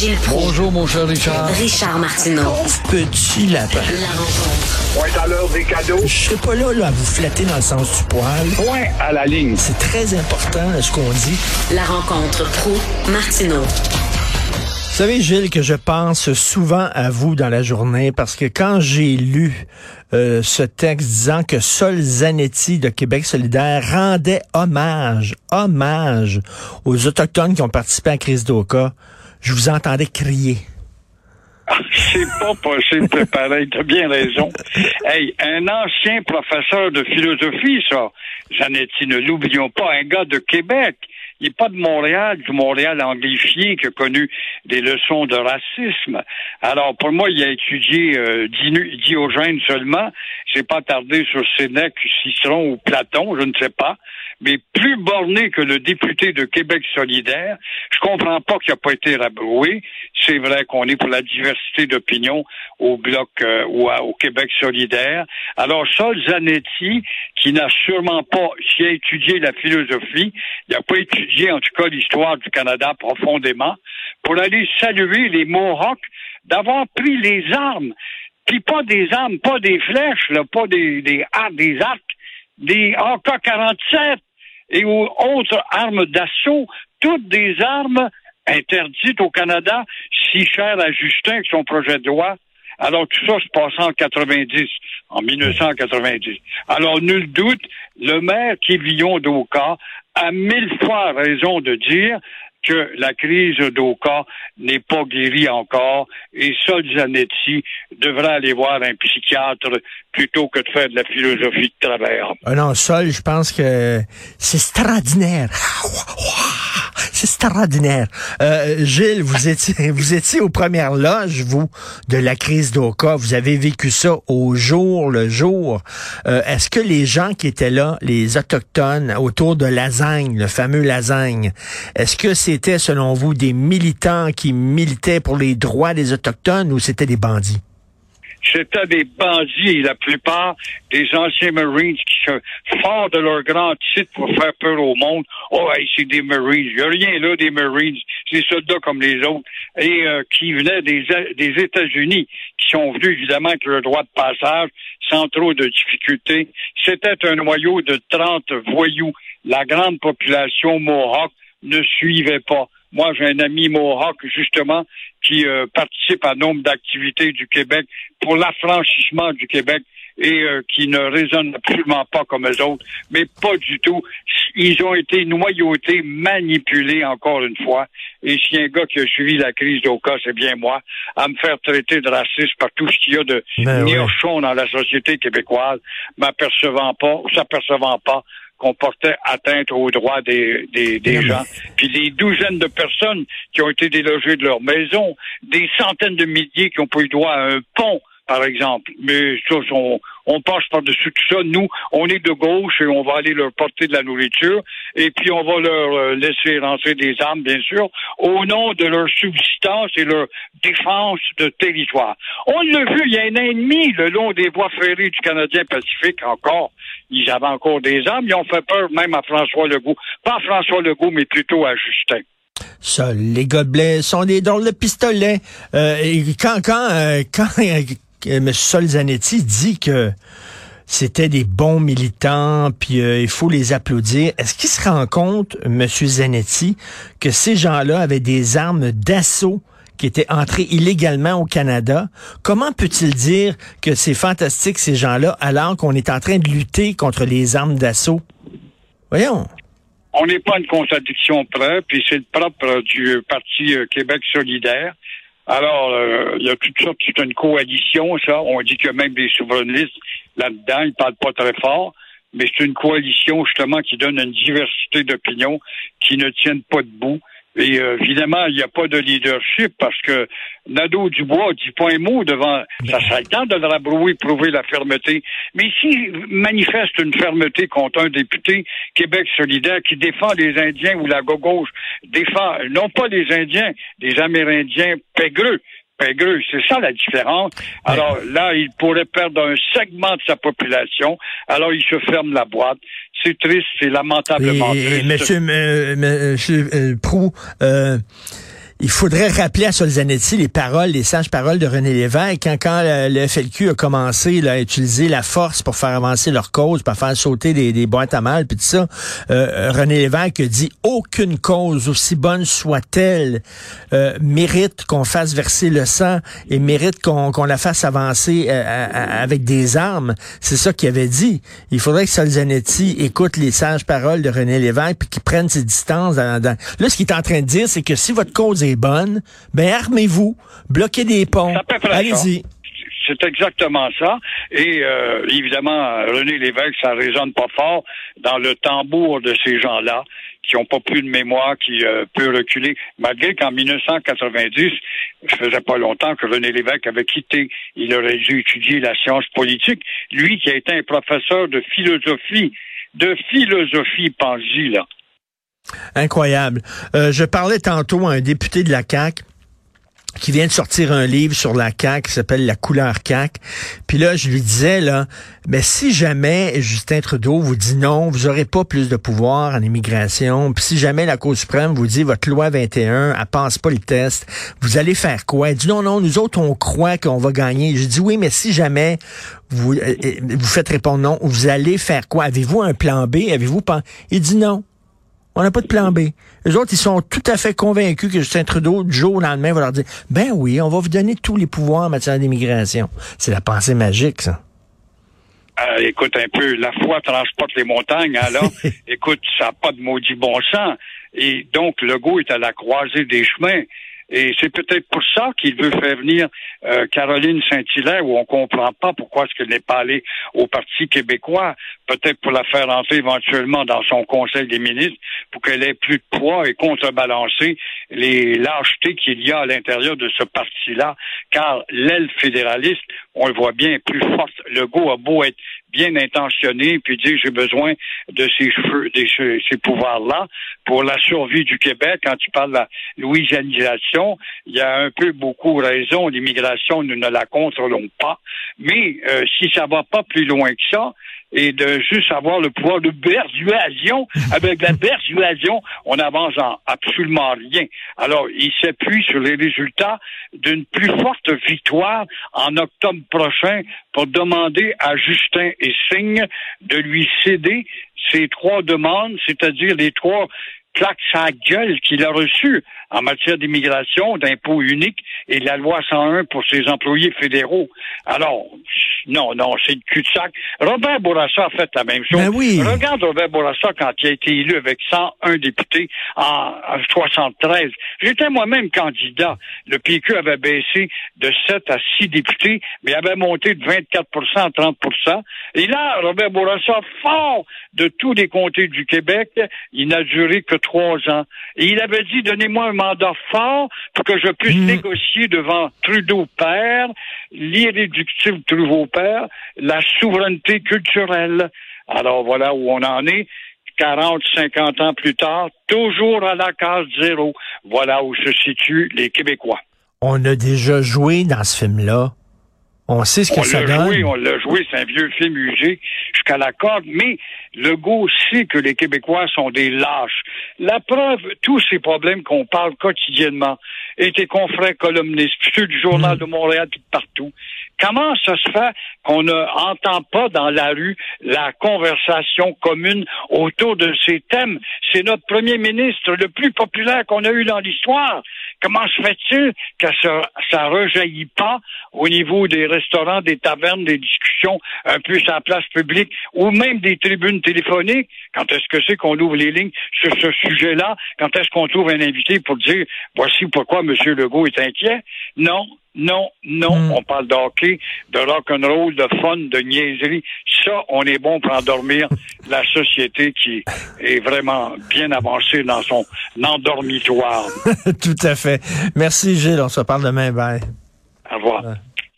Gilles Proulx. Bonjour, mon cher Richard. Richard Martineau. Petit lapin. La rencontre. Point à l'heure des cadeaux. Je serai pas là, là à vous flatter dans le sens du poil. Point à la ligne. C'est très important ce qu'on dit. La rencontre pro martineau Vous savez, Gilles, que je pense souvent à vous dans la journée parce que quand j'ai lu euh, ce texte disant que Sol Zanetti de Québec solidaire rendait hommage, hommage aux Autochtones qui ont participé à la crise d'Oka, je vous entendais crier. C'est pas possible, pareil. T'as bien raison. Hey, un ancien professeur de philosophie, ça. Zanetti, ne l'oublions pas, un gars de Québec. Il n'est pas de Montréal, du Montréal anglifié qui a connu des leçons de racisme. Alors, pour moi, il a étudié euh, Diogène seulement. C'est pas tardé sur Sénèque, Cicéron ou Platon, je ne sais pas. Mais plus borné que le député de Québec solidaire, je comprends pas qu'il n'a pas été rabroué. C'est vrai qu'on est pour la diversité d'opinion au bloc euh, ou au Québec solidaire. Alors, Sol Zanetti, qui n'a sûrement pas, qui a étudié la philosophie, il n'a pas étudié en tout cas l'histoire du Canada profondément, pour aller saluer les Mohawks d'avoir pris les armes, puis pas des armes, pas des flèches, là, pas des, des, des arcs, des AK-47 et autres armes d'assaut, toutes des armes interdites au Canada, si chères à Justin avec son projet de loi. Alors tout ça se passe en 90, en 1990. Alors nul doute, le maire Kévillon d'Oka a mille fois raison de dire que la crise d'Oka n'est pas guérie encore et Sol Zanetti devrait aller voir un psychiatre plutôt que de faire de la philosophie de travers. Ah non, Sol, je pense que c'est extraordinaire. C'est extraordinaire. Euh, Gilles, vous étiez, vous étiez aux premières loges, vous, de la crise d'Oka. Vous avez vécu ça au jour le jour. Euh, Est-ce que les gens qui étaient là, les autochtones autour de Lasagne, le fameux Lasagne, est-ce que c'était, selon vous, des militants qui militaient pour les droits des autochtones ou c'était des bandits? c'était des bandits, la plupart des anciens Marines qui forts de leur grand titre pour faire peur au monde. Oh, c'est des Marines. Il n'y a rien là des Marines. C'est des soldats comme les autres. Et euh, qui venaient des, États-Unis, qui sont venus évidemment avec leur droit de passage sans trop de difficultés. C'était un noyau de 30 voyous. La grande population Mohawk ne suivait pas. Moi, j'ai un ami Mohawk, justement, qui euh, participe à nombre d'activités du Québec pour l'affranchissement du Québec et euh, qui ne résonnent absolument pas comme les autres, mais pas du tout. Ils ont été noyautés, manipulés encore une fois. Et si un gars qui a suivi la crise d'Oka, c'est bien moi, à me faire traiter de raciste par tout ce qu'il y a de ben dans la société québécoise, m'apercevant pas, s'apercevant pas qu'on portait atteinte aux droits des, des, des gens. Puis des douzaines de personnes qui ont été délogées de leur maison, des centaines de milliers qui ont pas eu droit à un pont, par exemple. Mais ça, on, on passe par-dessus tout ça. Nous, on est de gauche et on va aller leur porter de la nourriture et puis on va leur euh, laisser rentrer des armes, bien sûr, au nom de leur subsistance et leur défense de territoire. On l'a vu, il y a un ennemi le long des voies ferrées du Canadien Pacifique encore. Ils avaient encore des armes. Ils ont fait peur même à François Legault. Pas à François Legault, mais plutôt à Justin. Ça, les gobelets sont des drôles de pistolets. Euh, et quand, quand, euh, quand M. Solzanetti dit que c'était des bons militants, puis euh, il faut les applaudir. Est-ce qu'il se rend compte, M. Zanetti, que ces gens-là avaient des armes d'assaut qui étaient entrées illégalement au Canada? Comment peut-il dire que c'est fantastique, ces gens-là, alors qu'on est en train de lutter contre les armes d'assaut? Voyons. On n'est pas une contradiction près, puis c'est le propre du Parti euh, Québec solidaire. Alors, euh, il y a toutes sortes, c'est une coalition, ça. On dit qu'il y a même des souverainistes là-dedans, ils parlent pas très fort, mais c'est une coalition, justement, qui donne une diversité d'opinions qui ne tiennent pas debout. Et euh, évidemment, il n'y a pas de leadership parce que Nadeau Dubois dit pas un mot devant. Ça serait le temps de prouver la fermeté. Mais s'il manifeste une fermeté contre un député Québec solidaire qui défend les Indiens ou la gauche défend non pas les Indiens, les Amérindiens pégreux, c'est ça la différence. Alors là, il pourrait perdre un segment de sa population. Alors il se ferme la boîte. C'est triste, c'est lamentablement triste. Monsieur, monsieur euh, Prou, euh, il faudrait rappeler à Solzanetti les paroles, les sages paroles de René Lévesque. Quand, quand le, FLQ a commencé là, à utiliser la force pour faire avancer leur cause, pour faire sauter des, des boîtes à mal, puis tout ça, euh, René Lévesque dit aucune cause, aussi bonne soit-elle, euh, mérite qu'on fasse verser le sang et mérite qu'on la fasse avancer euh, avec des armes. C'est ça qu'il avait dit. Il faudrait que Solzanetti écoute les sages paroles de René Lévesque puis qu'il prenne ses distances. Dans, dans... Là, ce qu'il est en train de dire, c'est que si votre cause est bonne, ben armez-vous, bloquez des ponts, allez-y. C'est exactement ça. Et euh, évidemment, René Lévesque, ça résonne pas fort dans le tambour de ces gens-là qui n'ont pas plus de mémoire, qui euh, peut reculer, malgré qu'en 1990, ça faisait pas longtemps que René Lévesque avait quitté. Il aurait dû étudier la science politique. Lui qui a été un professeur de philosophie, de philosophie, pense là. Incroyable. Euh, je parlais tantôt à un député de la CAC qui vient de sortir un livre sur la CAC qui s'appelle La couleur CAC. Puis là, je lui disais là, mais si jamais Justin Trudeau vous dit non, vous aurez pas plus de pouvoir en immigration. Puis si jamais la Cour suprême vous dit votre loi 21, elle passe pas le test, vous allez faire quoi? Il dit non non, nous autres on croit qu'on va gagner. Je dis oui, mais si jamais vous euh, euh, vous faites répondre non, vous allez faire quoi? Avez-vous un plan B? Avez-vous pas? Il dit non. On n'a pas de plan B. Les autres, ils sont tout à fait convaincus que Justin Trudeau, du jour au lendemain, va leur dire, ben oui, on va vous donner tous les pouvoirs en matière d'immigration. C'est la pensée magique, ça. Euh, écoute un peu, la foi transporte les montagnes, alors, hein, écoute, ça n'a pas de maudit bon sens. Et donc, le goût est à la croisée des chemins. Et c'est peut-être pour ça qu'il veut faire venir euh, Caroline Saint-Hilaire, où on comprend pas pourquoi est-ce qu'elle n'est pas allée au Parti québécois, peut-être pour la faire entrer éventuellement dans son Conseil des ministres, pour qu'elle ait plus de poids et contrebalancer les lâchetés qu'il y a à l'intérieur de ce parti-là, car l'aile fédéraliste, on le voit bien, est plus forte. Le goût a beau être bien intentionné, puis dire j'ai besoin de ces cheveux, de ces, pouvoirs-là pour la survie du Québec. Quand tu parles de la louisianisation, il y a un peu beaucoup raison. L'immigration, nous ne la contrôlons pas. Mais euh, si ça va pas plus loin que ça, et de juste avoir le pouvoir de persuasion. Avec la persuasion, on avance en absolument rien. Alors, il s'appuie sur les résultats d'une plus forte victoire en octobre prochain pour demander à Justin et Signe de lui céder ces trois demandes, c'est-à-dire les trois claques sa gueule qu'il a reçues en matière d'immigration, d'impôt unique et la loi 101 pour ses employés fédéraux. Alors, non, non, c'est le cul-de-sac. Robert Bourassa a fait la même chose. Ben oui. Regarde Robert Bourassa quand il a été élu avec 101 députés en, 73. J'étais moi-même candidat. Le PQ avait baissé de 7 à 6 députés, mais avait monté de 24 à 30 Et là, Robert Bourassa, fort de tous les comtés du Québec, il n'a duré que trois ans. Et il avait dit, donnez-moi un mandat fort pour que je puisse hmm. négocier devant Trudeau père, l'irréductible Trudeau père, la souveraineté culturelle. Alors voilà où on en est. 40, 50 ans plus tard, toujours à la case zéro. Voilà où se situent les Québécois. On a déjà joué dans ce film-là. On sait ce que ça donne. Joué, on l'a joué, c'est un vieux film usé jusqu'à la corde, mais Legault sait que les Québécois sont des lâches. La preuve, tous ces problèmes qu'on parle quotidiennement, et tes confrères columnistes, ceux du Journal mm. de Montréal, tout partout, comment ça se fait qu'on n'entend pas dans la rue la conversation commune autour de ces thèmes? C'est notre premier ministre le plus populaire qu'on a eu dans l'histoire. Comment se fait-il que ça, ça rejaillit pas au niveau des restaurants, des tavernes, des discussions un peu sur la place publique ou même des tribunes téléphoniques? Quand est-ce que c'est qu'on ouvre les lignes sur ce sujet-là? Quand est-ce qu'on trouve un invité pour dire voici pourquoi M. Legault est inquiet? Non, non, non, hmm. on parle d'hockey, de rock'n'roll, de fun, de niaiserie. Ça, on est bon pour endormir la société qui est vraiment bien avancée dans son endormitoire. Tout à fait. Merci Gilles, on se parle demain. Bye. Au revoir.